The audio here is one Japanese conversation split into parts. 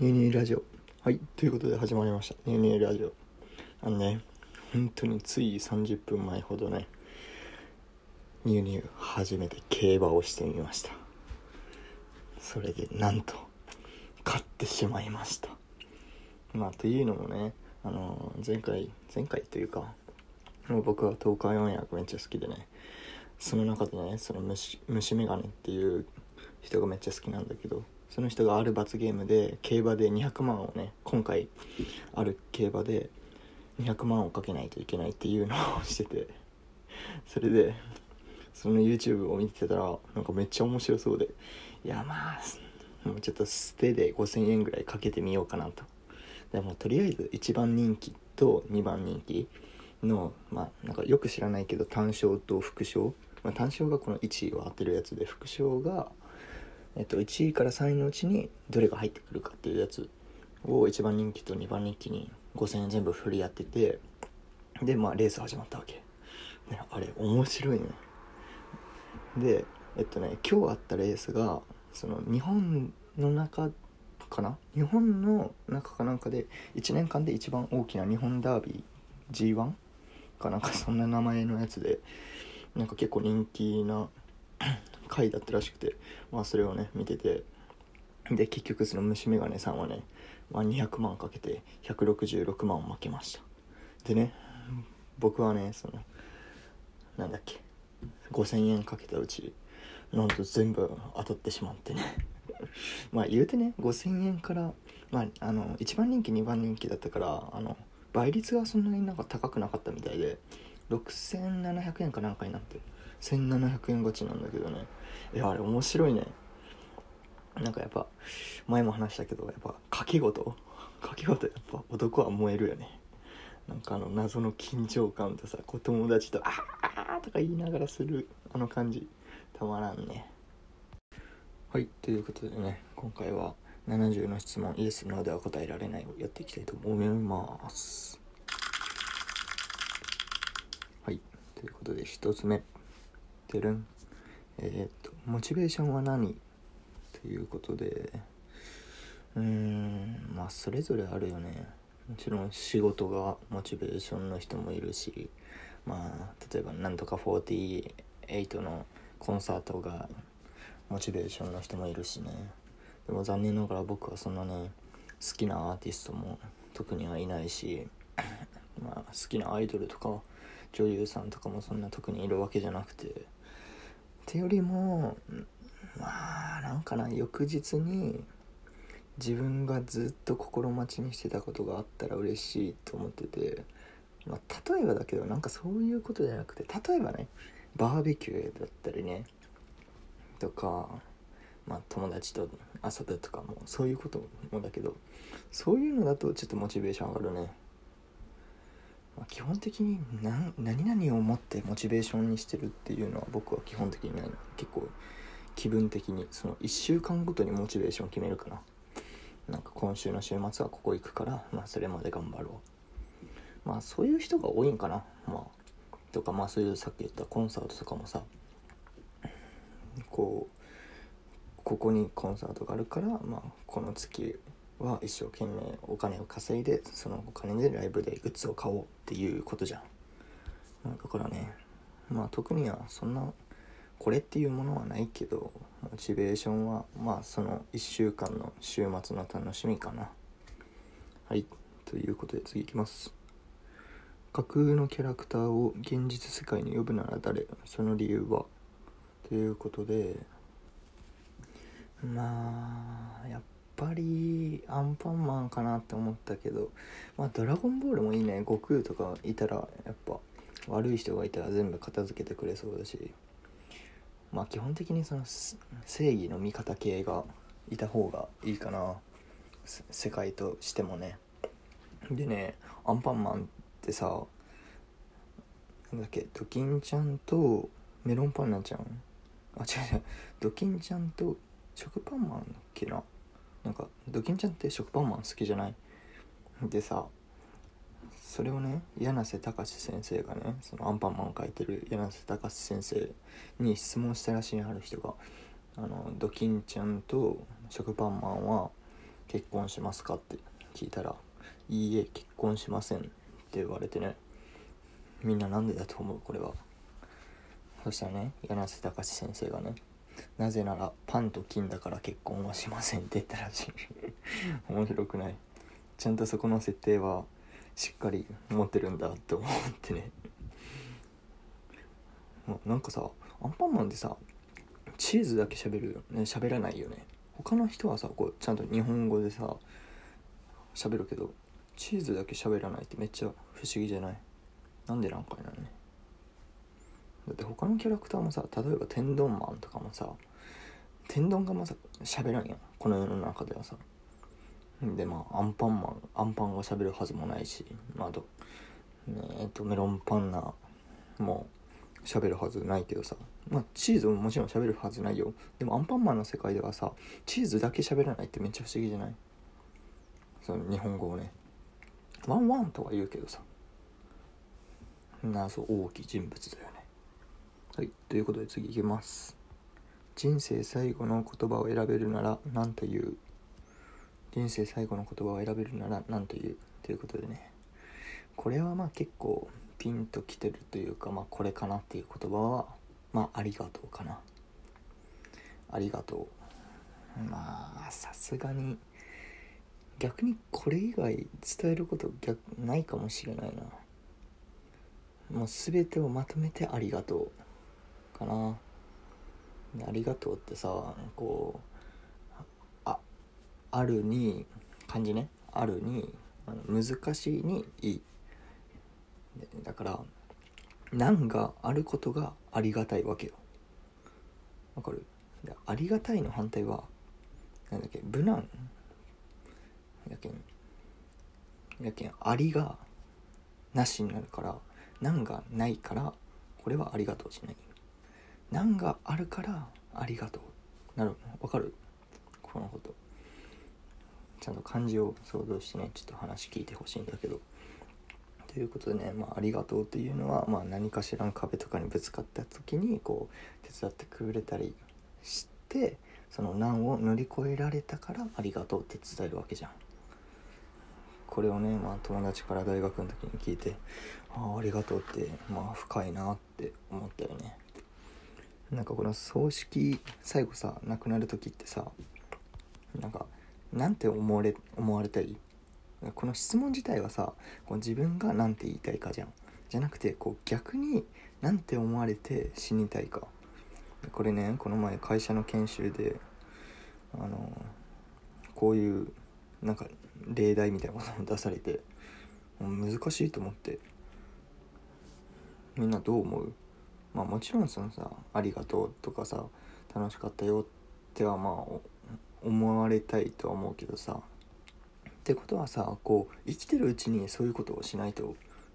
ニューニューラジオ。はい。ということで始まりました。ニューニューラジオ。あのね本当につい30分前ほどねニューニュー初めて競馬をしてみました。それでなんと勝ってしまいました。まあというのもねあの前回前回というかもう僕は東海オンエアめっちゃ好きでねその中でねその虫虫眼鏡っていう人がめっちゃ好きなんだけどその人がある罰ゲームで競馬で200万をね今回ある競馬で200万をかけないといけないっていうのをしててそれでその YouTube を見てたらなんかめっちゃ面白そうでいやまあもうちょっと捨てで5000円ぐらいかけてみようかなと。でもとりあえず1番人気と2番人気のまあなんかよく知らないけど単勝と副賞、まあ、単勝がこの1位を当てるやつで副賞がえっと、1位から3位のうちにどれが入ってくるかっていうやつを1番人気と2番人気に5000円全部振り合っててでまあレース始まったわけ、あれ面白いね。でえっとね今日あったレースがその日本の中かな？日本の中かなんかで1年間で一番大きな日本ダービー G1 かなんかそんな名前のやつでなんか結構人気な回だったらしくて、まあ、それをね見ててで結局その虫眼鏡さんはね、まあ、200万かけて166万を負けました。でね僕はねそのなんだっけ5000円かけたうちなんと全部当たってしまってね。まあ言うてね5000円からまああの1番人気2番人気だったからあの倍率がそんなになんか高くなかったみたいで6700円かなんかになって。1700円勝ちなんだけどね。いやあれ面白いね。なんかやっぱ前も話したけどやっぱ賭け事。賭け事やっぱ男は燃えるよね。なんかあの謎の緊張感とさ子友達と「ああ!」とか言いながらするあの感じ。たまらんね。はいということでね今回は70の質問イエス・ノーでは答えられないをやっていきたいと思います。はいということで1つ目。てる。んえー、っとモチベーションは何？ということで。うーんまあそれぞれあるよね。もちろん仕事がモチベーションの人もいるしまあ例えばなんとか48のコンサートがモチベーションの人もいるしね。でも残念ながら僕はそんなね好きなアーティストも特にはいないしまあ好きなアイドルとか女優さんとかもそんな特にいるわけじゃなくてってよりもまあなんかな翌日に自分がずっと心待ちにしてたことがあったら嬉しいと思ってて、まあ、例えばだけどなんかそういうことじゃなくて例えばねバーベキューだったりねとか、まあ、友達と遊ぶとかもそういうこともだけどそういうのだとちょっとモチベーション上がるね。まあ、基本的に何々を持ってモチベーションにしてるっていうのは僕は基本的にない結構気分的にその1週間ごとにモチベーション決めるかな。なんか今週の週末はここ行くからまあそれまで頑張ろう。まあそういう人が多いんかな。まあとかまあそういうさっき言ったコンサートとかもさ。こうここにコンサートがあるからまあこの月は一生懸命お金を稼いでそのお金でライブでグッズを買おうっていうことじゃん。だからねまあ特にはそんなこれっていうものはないけどモチベーションはまあその1週間の週末の楽しみかな。はいということで次いきます。架空のキャラクターを現実世界に呼ぶなら誰？その理由は？ということでまあやっぱぱりアンパンマンかなって思ったけどまあドラゴンボールもいいね。悟空とかいたらやっぱ悪い人がいたら全部片付けてくれそうだし。まあ基本的にその正義の味方系がいた方がいいかな。世界としてもね。でねアンパンマンってさなんだっけドキンちゃんとメロンパンナちゃん？あ違う違う。ドキンちゃんと食パンマンだっけな？なんかドキンちゃんって食パンマン好きじゃない？でさそれをね柳瀬隆先生がねそのアンパンマンを描いてる柳瀬隆先生に質問したらしいある人があのドキンちゃんと食パンマンは結婚しますか?」って聞いたら「いいえ結婚しません」って言われてねみんななんでだと思う？これはそしたらね柳瀬隆先生がねなぜならパンと金だから結婚はしませんって言ったらしい。面白くない。ちゃんとそこの設定はしっかり持ってるんだって思ってね。もうなんかさアンパンマンでさチーズだけ喋るよね。喋らないよね。他の人はさこうちゃんと日本語でさ喋るけどチーズだけ喋らないってめっちゃ不思議じゃない？なんでなんかいなね。だって他のキャラクターもさ例えば天丼マンとかもさ天丼がまさ喋らんやん。この世の中ではさ。でまあアンパンマンアンパンが喋るはずもないし、まあ、あと,、えっとメロンパンナも喋るはずないけどさ。まあチーズももちろん喋るはずないよ。でもアンパンマンの世界ではさチーズだけ喋らないってめっちゃ不思議じゃない？その日本語をね。ワンワンとは言うけどさ。謎大きい人物だよね。はい。ということで次いきます。人生最後の言葉を選べるなら何という？人生最後の言葉を選べるなら何という？ということでね。これはまあ結構ピンときてるというかまあこれかなっていう言葉はまあありがとうかな。ありがとう。まあさすがに逆にこれ以外伝えること逆ないかもしれないな。もう全てをまとめてありがとう。かな。ありがとうってさこうああるに漢字ね。あるにあの難しいにいい。だから難があることがありがたいわけよ。わかる？ありがたいの反対はなんだっけ無難。やけんやけんありがなしになるから難がないからこれはありがとうしない。難があるからありがとう。なるわかる？このこと。ちゃんと漢字を想像してねちょっと話聞いてほしいんだけど。ということでね、まあ、ありがとうっていうのは、まあ、何かしらの壁とかにぶつかった時にこう手伝ってくれたりしてその難を乗り越えられたからありがとうって伝えるわけじゃん。これをね、まあ、友達から大学の時に聞いてああありがとうってまあ深いなって思ったよね。なんかこの葬式最後さ亡くなる時ってさなんかなんて思われ思われたい？この質問自体はさこう自分が何て言いたいかじゃん。じゃなくてこう逆に何て思われて死にたいか。これねこの前会社の研修であのこういうなんか例題みたいなことを出されて難しいと思って。みんなどう思う？まあもちろんそのさ「ありがとう」とかさ「楽しかったよ」ってはまあ思われたいとは思うけどさってことはさこう生きてるうちにそういうことをしないと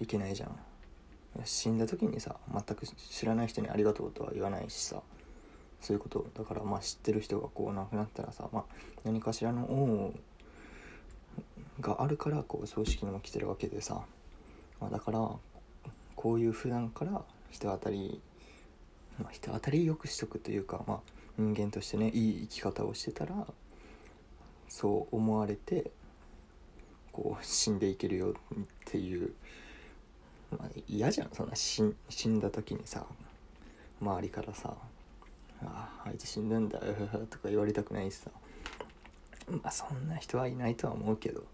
いけないじゃん。死んだ時にさ全く知らない人に「ありがとう」とは言わないしさそういうことだからまあ知ってる人がこう亡くなったらさ、まあ、何かしらの恩があるからこう葬式にも来てるわけでさ、まあ、だからこういう普段から人当たり、まあ、人当たりよくしとくというか、まあ、人間としてねいい生き方をしてたらそう思われてこう死んでいけるよっていう、まあ、嫌じゃん。そんな死死んだ時にさ周りからさ「あああいつ死んだんだ」とか言われたくないしさ。まあそんな人はいないとは思うけど。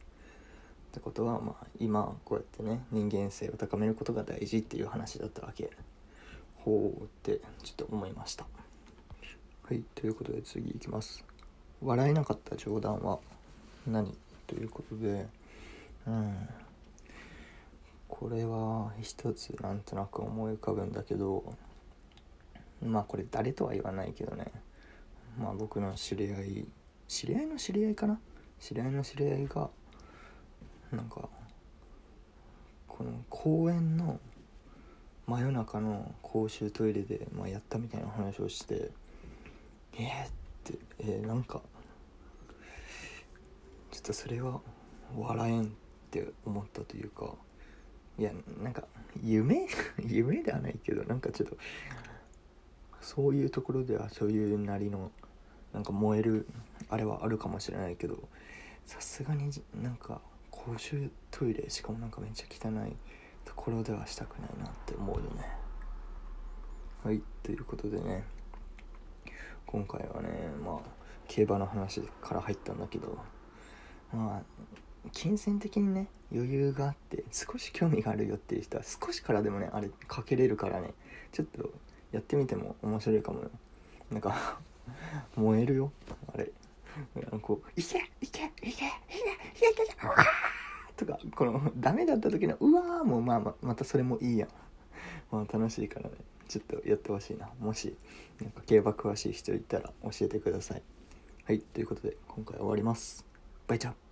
ってことはまあ今こうやってね人間性を高めることが大事っていう話だったわけ。ほうってちょっと思いました。はいということで次いきます。笑えなかった冗談は何？ということでうん。これは一つなんとなく思い浮かぶんだけどまあこれ誰とは言わないけどね。まあ僕の知り合い知り合いの知り合いかな？知り合いの知り合いがなんかこの公園の真夜中の公衆トイレで、まあ、やったみたいな話をしてえー、ってえー、なんかちょっとそれは笑えんって思ったというかいやなんか夢？夢ではないけどなんかちょっとそういうところではそういうなりのなんか燃えるあれはあるかもしれないけどさすがになんか公衆トイレしかもなんかめっちゃ汚いところではしたくないなって思うよね。はいということでね。今回はねまあ競馬の話から入ったんだけどまあ金銭的にね余裕があって少し興味があるよっていう人は少しからでもねあれかけれるからねちょっとやってみても面白いかもよ。なんか 燃えるよあれ。こう「いけいけいけいけいけいけいけうわとかこのダメだった時の「うわー」もまあままたそれもいいやん。まあ楽しいからね。ちょっとやってほしいな。もしなんか競馬詳しい人いたら教えてください。はいということで今回終わります。バイチャ。ー